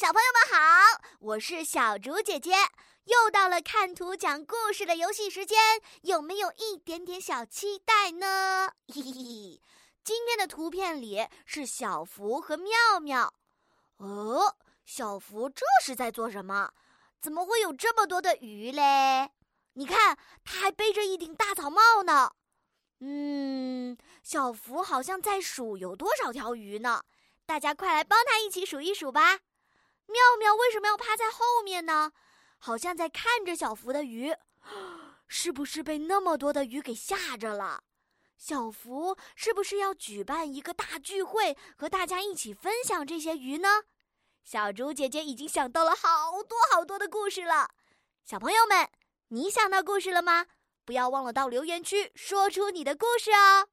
小朋友们好，我是小竹姐姐，又到了看图讲故事的游戏时间，有没有一点点小期待呢？嘿嘿嘿，今天的图片里是小福和妙妙。哦，小福这是在做什么？怎么会有这么多的鱼嘞？你看，他还背着一顶大草帽呢。嗯，小福好像在数有多少条鱼呢？大家快来帮他一起数一数吧！妙妙为什么要趴在后面呢？好像在看着小福的鱼，是不是被那么多的鱼给吓着了？小福是不是要举办一个大聚会，和大家一起分享这些鱼呢？小猪姐姐已经想到了好多好多的故事了。小朋友们，你想到故事了吗？不要忘了到留言区说出你的故事哦！